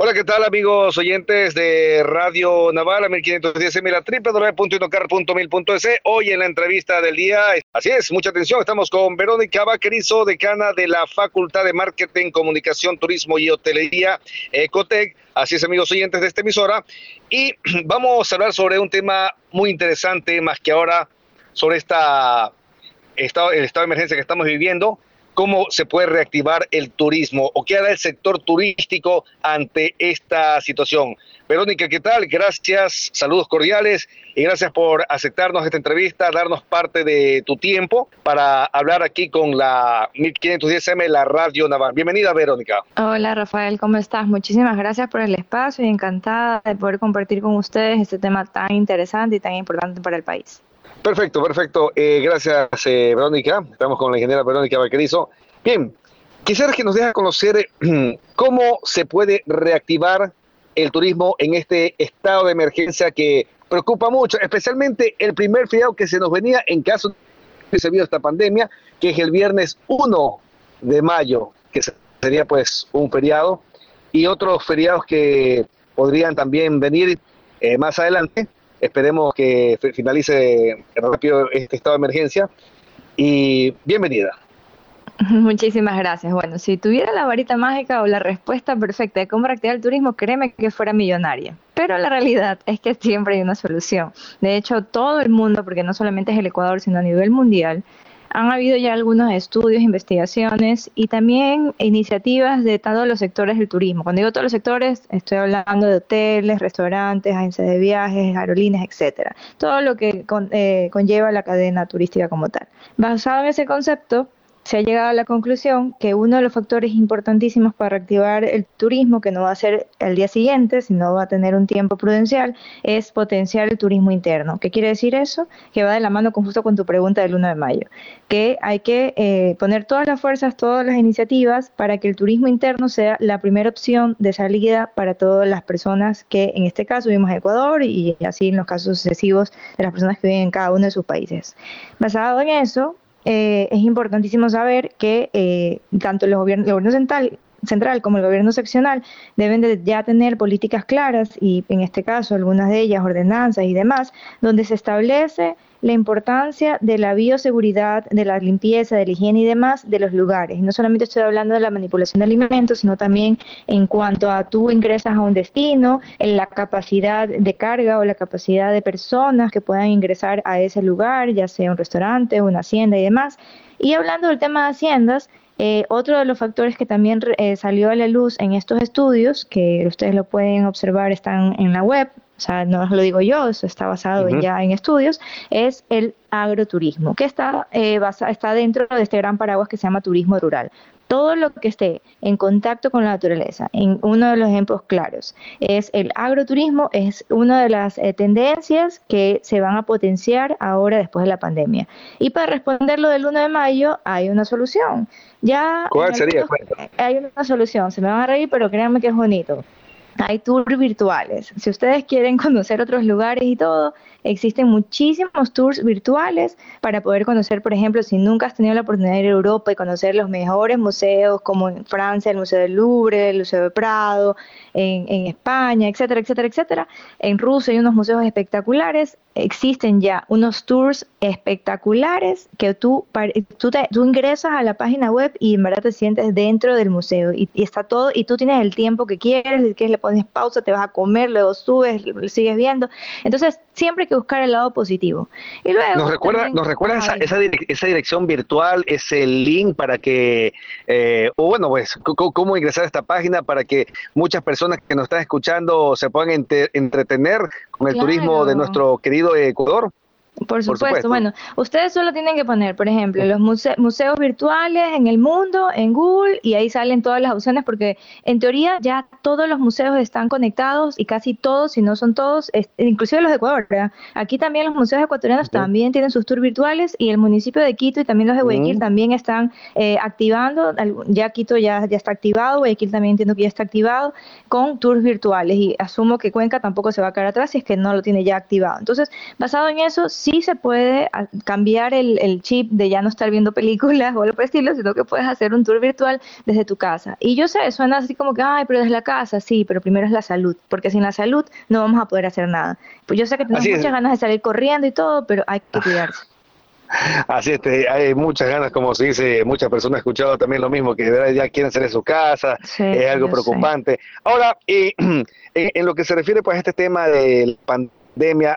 Hola, ¿qué tal amigos oyentes de Radio Naval, 1510 mil www.inocar.mil.es. Hoy en la entrevista del día, así es, mucha atención, estamos con Verónica Vaquerizo, decana de la Facultad de Marketing, Comunicación, Turismo y Hotelería, Ecotec. Así es, amigos oyentes de esta emisora. Y vamos a hablar sobre un tema muy interesante, más que ahora, sobre esta estado, el estado de emergencia que estamos viviendo cómo se puede reactivar el turismo o qué hará el sector turístico ante esta situación. Verónica, ¿qué tal? Gracias, saludos cordiales y gracias por aceptarnos esta entrevista, darnos parte de tu tiempo para hablar aquí con la 1510M, la Radio Naval. Bienvenida, Verónica. Hola, Rafael, ¿cómo estás? Muchísimas gracias por el espacio y encantada de poder compartir con ustedes este tema tan interesante y tan importante para el país. Perfecto, perfecto. Eh, gracias, eh, Verónica. Estamos con la ingeniera Verónica Vaquerizo. Bien, quisiera que nos deje conocer cómo se puede reactivar el turismo en este estado de emergencia que preocupa mucho, especialmente el primer feriado que se nos venía en caso de se vio esta pandemia, que es el viernes 1 de mayo, que sería pues un feriado, y otros feriados que podrían también venir eh, más adelante, Esperemos que finalice rápido este estado de emergencia. Y bienvenida. Muchísimas gracias. Bueno, si tuviera la varita mágica o la respuesta perfecta de cómo reactivar el turismo, créeme que fuera millonaria. Pero la realidad es que siempre hay una solución. De hecho, todo el mundo, porque no solamente es el Ecuador, sino a nivel mundial, han habido ya algunos estudios, investigaciones y también iniciativas de todos los sectores del turismo. Cuando digo todos los sectores, estoy hablando de hoteles, restaurantes, agencias de viajes, aerolíneas, etcétera. Todo lo que eh, conlleva la cadena turística como tal. Basado en ese concepto, se ha llegado a la conclusión que uno de los factores importantísimos para reactivar el turismo, que no va a ser el día siguiente, sino va a tener un tiempo prudencial, es potenciar el turismo interno. ¿Qué quiere decir eso? Que va de la mano con, justo con tu pregunta del 1 de mayo, que hay que eh, poner todas las fuerzas, todas las iniciativas para que el turismo interno sea la primera opción de salida para todas las personas que en este caso vivimos en Ecuador y así en los casos sucesivos de las personas que viven en cada uno de sus países. Basado en eso, eh, es importantísimo saber que eh, tanto el gobierno central, central como el gobierno seccional deben de ya tener políticas claras y en este caso algunas de ellas ordenanzas y demás, donde se establece la importancia de la bioseguridad, de la limpieza, de la higiene y demás de los lugares. no solamente estoy hablando de la manipulación de alimentos, sino también en cuanto a tú ingresas a un destino, en la capacidad de carga o la capacidad de personas que puedan ingresar a ese lugar, ya sea un restaurante, una hacienda y demás. Y hablando del tema de haciendas, eh, otro de los factores que también eh, salió a la luz en estos estudios, que ustedes lo pueden observar, están en la web, o sea, no lo digo yo, eso está basado ya en estudios, es el agroturismo, que está, eh, está dentro de este gran paraguas que se llama turismo rural. Todo lo que esté en contacto con la naturaleza, en uno de los ejemplos claros, es el agroturismo, es una de las eh, tendencias que se van a potenciar ahora después de la pandemia. Y para responder lo del 1 de mayo, hay una solución. Ya ¿Cuál sería? Hay una solución, se me van a reír, pero créanme que es bonito. Hay tours virtuales. Si ustedes quieren conocer otros lugares y todo, existen muchísimos tours virtuales para poder conocer, por ejemplo, si nunca has tenido la oportunidad de ir a Europa y conocer los mejores museos, como en Francia, el Museo del Louvre, el Museo de Prado, en, España, etcétera, etcétera, etcétera. En Rusia hay unos museos espectaculares. Existen ya unos tours espectaculares que tú, tú, tú ingresas a la página web y en verdad te sientes dentro del museo y, está todo y tú tienes el tiempo que quieres, que le pones pausa, te vas a comer, luego subes, sigues viendo. Entonces, siempre hay que buscar el lado positivo. Y luego nos recuerda, nos recuerda esa, esa, dirección virtual, ese link para que, eh, o bueno, pues, cómo ingresar a esta página para que muchas personas que nos están escuchando se puedan entretener con el turismo de nuestro querido Ecuador. Por supuesto. Bueno, ustedes solo tienen que poner, por ejemplo, los museos virtuales en el mundo, en Google, y ahí salen todas las opciones, porque en teoría ya todos los museos están conectados y casi todos, si no son todos, inclusive los de Ecuador. Aquí también los museos ecuatorianos también tienen sus tours virtuales y el municipio de Quito y también los de Guayaquil también están eh, activando, ya Quito ya, ya está activado, Guayaquil también entiendo que ya está activado con tours virtuales y asumo que Cuenca tampoco se va a quedar atrás si es que no lo tiene ya activado. Entonces, basado en eso, sí se puede ah, cambiar el, el, chip de ya no estar viendo películas o algo por el estilo, sino que puedes hacer un tour virtual desde tu casa. Y yo sé, suena así como que, ay, pero desde la casa, sí, pero primero es la salud, porque sin la salud no vamos a poder hacer nada. Pues yo sé que tenemos muchas ganas de salir corriendo y todo, pero hay que cuidarse. Así es, hay muchas ganas, como se dice, muchas personas han escuchado también lo mismo, que ya quieren ser en su casa, es algo preocupante. Ahora, y, en, lo que se refiere pues a este tema de pandemia,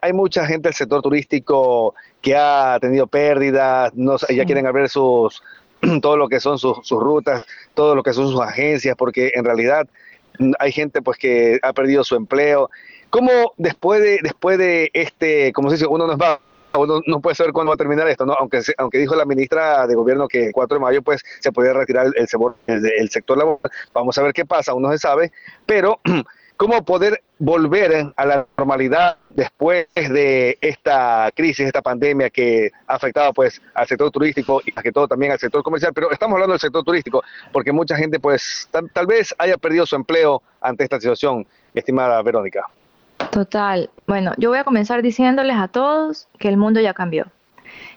hay mucha gente del sector turístico que ha tenido pérdidas, no, ya quieren abrir sus todo lo que son sus, sus rutas, todo lo que son sus agencias, porque en realidad mm, hay gente pues que ha perdido su empleo. ¿Cómo después de, después de este, como se dice, uno nos va uno no puede saber cuándo va a terminar esto, ¿no? Aunque, aunque dijo la ministra de Gobierno que el 4 de mayo pues se podía retirar el, el, sector laboral. Vamos a ver qué pasa, aún no se sabe, pero cómo poder volver a la normalidad después de esta crisis, esta pandemia que ha afectado pues al sector turístico y más que todo también al sector comercial, pero estamos hablando del sector turístico porque mucha gente pues tal vez haya perdido su empleo ante esta situación, estimada Verónica. Total. Bueno, yo voy a comenzar diciéndoles a todos que el mundo ya cambió.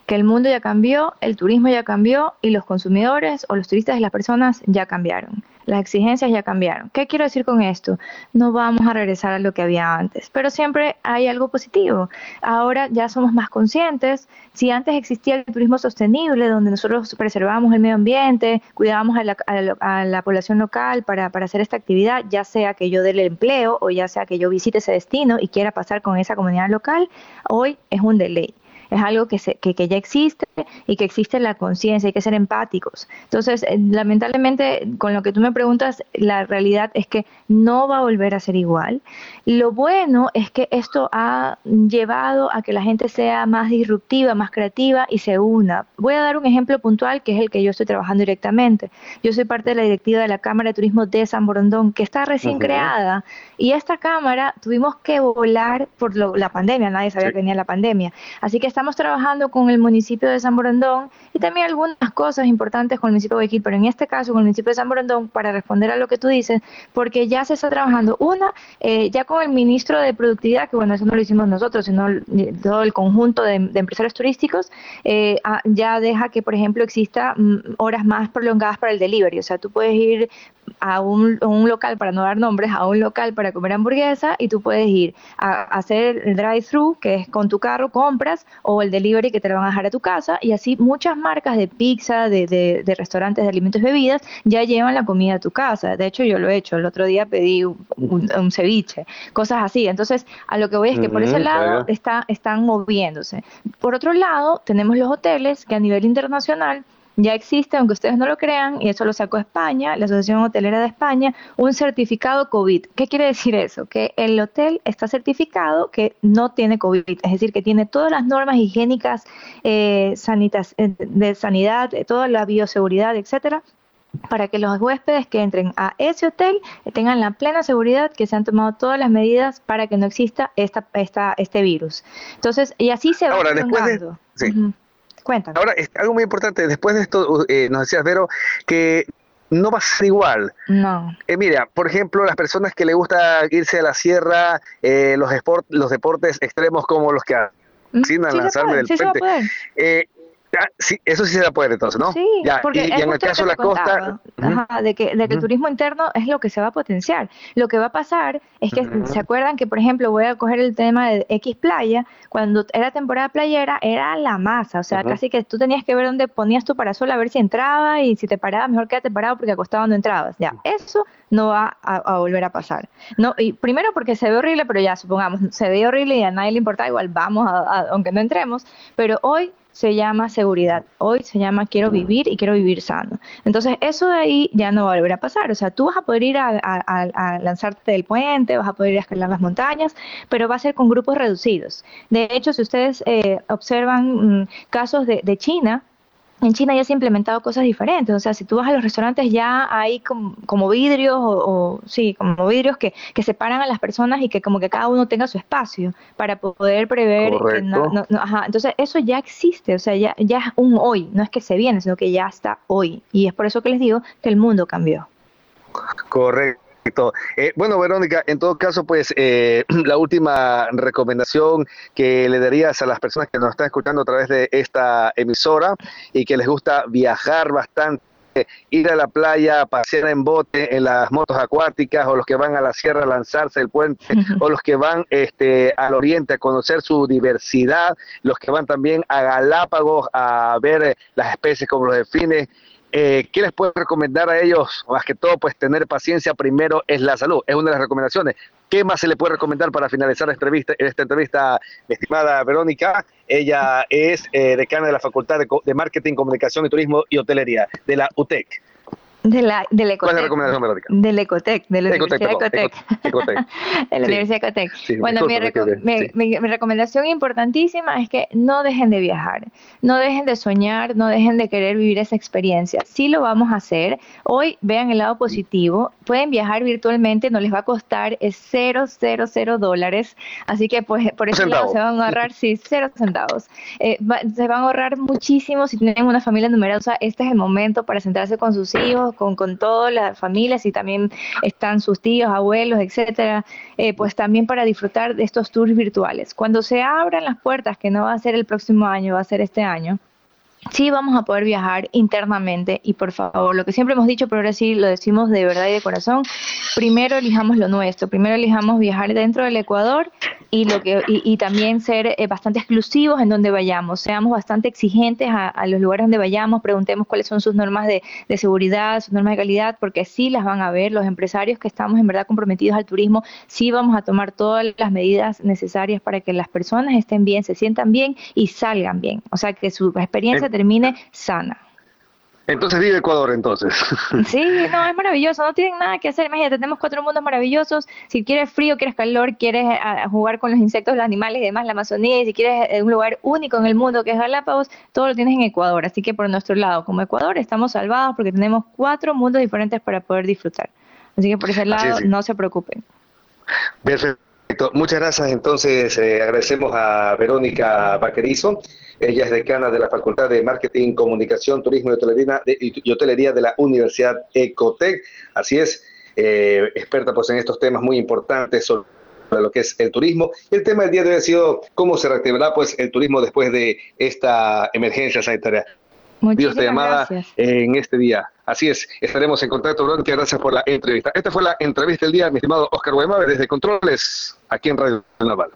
Que el mundo ya cambió, el turismo ya cambió y los consumidores o los turistas y las personas ya cambiaron. Las exigencias ya cambiaron. ¿Qué quiero decir con esto? No vamos a regresar a lo que había antes, pero siempre hay algo positivo. Ahora ya somos más conscientes. Si antes existía el turismo sostenible, donde nosotros preservábamos el medio ambiente, cuidábamos a la, población local para, para hacer esta actividad, ya sea que yo dé el empleo o ya sea que yo visite ese destino y quiera pasar con esa comunidad local, hoy es un delay es algo que, se, que, ya existe y que existe la conciencia, hay que ser empáticos. Entonces, eh, lamentablemente, con lo que tú me preguntas, la realidad es que no va a volver a ser igual. Lo bueno es que esto ha llevado a que la gente sea más disruptiva, más creativa y se una. Voy a dar un ejemplo puntual que es el que yo estoy trabajando directamente. Yo soy parte de la directiva de la Cámara de Turismo de San Borondón, que está recién creada, y esta Cámara tuvimos que volar por la pandemia, nadie sabía que venía la pandemia. Así que estamos trabajando con el municipio de San Borondón y también algunas cosas importantes con el municipio de Guayaquil, pero en este caso con el municipio de San Borondón, para responder a lo que tú dices, porque ya se está trabajando, una, eh, ya con el ministro de Productividad, que bueno, eso no lo hicimos nosotros, sino todo el conjunto de, empresarios turísticos, eh, ah, ya deja que, por ejemplo, exista mm, horas más prolongadas para el delivery, o sea, tú puedes ir a un, local, para no dar nombres, a un local para comer hamburguesa y tú puedes ir a, hacer el drive-thru, que es con tu carro, compras, o el delivery que te lo van a dejar a tu casa, y así muchas marcas de pizza, de, de, restaurantes de alimentos y bebidas, ya llevan la comida a tu casa. De hecho, yo lo he hecho. El otro día pedí un, ceviche, cosas así. Entonces, a lo que voy es que por ese lado está, están moviéndose. Por otro lado, tenemos los hoteles que a nivel internacional ya existe, aunque ustedes no lo crean, y eso lo sacó España, la Asociación Hotelera de España, un certificado COVID. ¿Qué quiere decir eso? Que el hotel está certificado que no tiene COVID, es decir, que tiene todas las normas higiénicas eh, sanitas, eh, de sanidad, toda la bioseguridad, etcétera, para que los huéspedes que entren a ese hotel tengan la plena seguridad que se han tomado todas las medidas para que no exista esta, esta, este virus. Entonces, y así se va Ahora, después Cuéntame. Ahora, algo muy importante, después de esto, eh, nos decías, Vero, que no va a ser igual. No. Eh, mira, por ejemplo, las personas que le gusta irse a la sierra, eh, los, sport, los deportes extremos como los que sin lanzarme del frente. Ah, sí, eso sí se da poder entonces, ¿no? Sí, porque y, en el caso de la costa... de que, de que el turismo interno es lo que se va a potenciar. Lo que va a pasar es que, ¿se acuerdan que, por ejemplo, voy a coger el tema de X playa? Cuando era temporada playera, era la masa, o sea, casi que tú tenías que ver dónde ponías tu parasol a ver si entraba y si te parabas, mejor quédate parado porque acostado no entrabas. Ya, eso no va a, volver a pasar. No, y primero porque se ve horrible, pero ya, supongamos, se ve horrible y a nadie le importa, igual vamos, a, aunque no entremos, pero hoy se llama seguridad, hoy se llama quiero vivir y quiero vivir sano. Entonces eso de ahí ya no va a volver a pasar, o sea, tú vas a poder ir a, lanzarte del puente, vas a poder ir a escalar las montañas, pero va a ser con grupos reducidos. De hecho, si ustedes eh, observan mm, casos de, de China, en China ya se han implementado cosas diferentes. O sea, si tú vas a los restaurantes ya hay como, vidrios o, sí, como vidrios que, que separan a las personas y que como que cada uno tenga su espacio para poder prever. Entonces eso ya existe, o sea, ya, ya es un hoy, no es que se viene, sino que ya está hoy. Y es por eso que les digo que el mundo cambió. Correcto. Eh, bueno, Verónica, en todo caso, pues eh, la última recomendación que le darías a las personas que nos están escuchando a través de esta emisora y que les gusta viajar bastante ir a la playa, pasear en bote, en las motos acuáticas, o los que van a la sierra a lanzarse el puente, o los que van este, al oriente a conocer su diversidad, los que van también a Galápagos a ver eh, las especies como los delfines. Eh, ¿Qué les puedo recomendar a ellos? Más que todo, pues tener paciencia primero es la salud, es una de las recomendaciones. ¿Qué más se le puede recomendar para finalizar esta entrevista, entrevista estimada Verónica? Ella es eh, decana de la Facultad de, de Marketing, Comunicación y Turismo y Hotelería de la UTEC. De la, del Ecotec. ¿Cuál es la recomendación? Del Ecotec, de la Universidad Ecotec. de la Universidad Ecotec. bueno, mi, mi, recomendación importantísima es que no dejen de viajar, no dejen de soñar, no dejen de querer vivir esa experiencia. Sí lo vamos a hacer. Hoy vean el lado positivo. Pueden viajar virtualmente, no les va a costar cero, cero, cero dólares. Así que pues por ese lado se van a ahorrar, sí, cero centavos. Eh, se van a ahorrar muchísimo si tienen una familia numerosa. Este es el momento para sentarse con sus hijos con, con todas las familias y también están sus tíos, abuelos, etcétera, eh, pues también para disfrutar de estos tours virtuales. Cuando se abran las puertas, que no va a ser el próximo año, va a ser este año, sí vamos a poder viajar internamente y por favor, lo que siempre hemos dicho, pero ahora sí lo decimos de verdad y de corazón, primero elijamos lo nuestro, primero elijamos viajar dentro del Ecuador y lo que y, también ser eh, bastante exclusivos en donde vayamos, seamos bastante exigentes a, los lugares donde vayamos, preguntemos cuáles son sus normas de, de, seguridad, sus normas de calidad, porque sí las van a ver los empresarios que estamos en verdad comprometidos al turismo, sí vamos a tomar todas las medidas necesarias para que las personas estén bien, se sientan bien y salgan bien, o sea que su experiencia termine sana. Entonces vive Ecuador entonces. Sí, no, es maravilloso, no tienen nada que hacer. Imagínate, tenemos cuatro mundos maravillosos. Si quieres frío, quieres calor, quieres eh, jugar con los insectos, los animales y demás, la Amazonía, y si quieres eh, un lugar único en el mundo que es Galápagos, todo lo tienes en Ecuador. Así que por nuestro lado, como Ecuador, estamos salvados porque tenemos cuatro mundos diferentes para poder disfrutar. Así que por ese lado, no se preocupen. Perfecto. Muchas gracias. Entonces, eh, agradecemos a Verónica Vaquerizo. Ella es decana de la Facultad de Marketing, Comunicación, Turismo y Hotelería de, y Hotelería de la Universidad Ecotec. Así es, eh, experta pues en estos temas muy importantes sobre lo que es el turismo. El tema del día de hoy ha sido cómo se reactivará pues el turismo después de esta emergencia sanitaria. Dios te llamada en este día. Así es, estaremos en contacto. Muchas gracias por la entrevista. Esta fue la entrevista del día, mi estimado Oscar Guaymave, desde Controles, aquí en Radio Naval.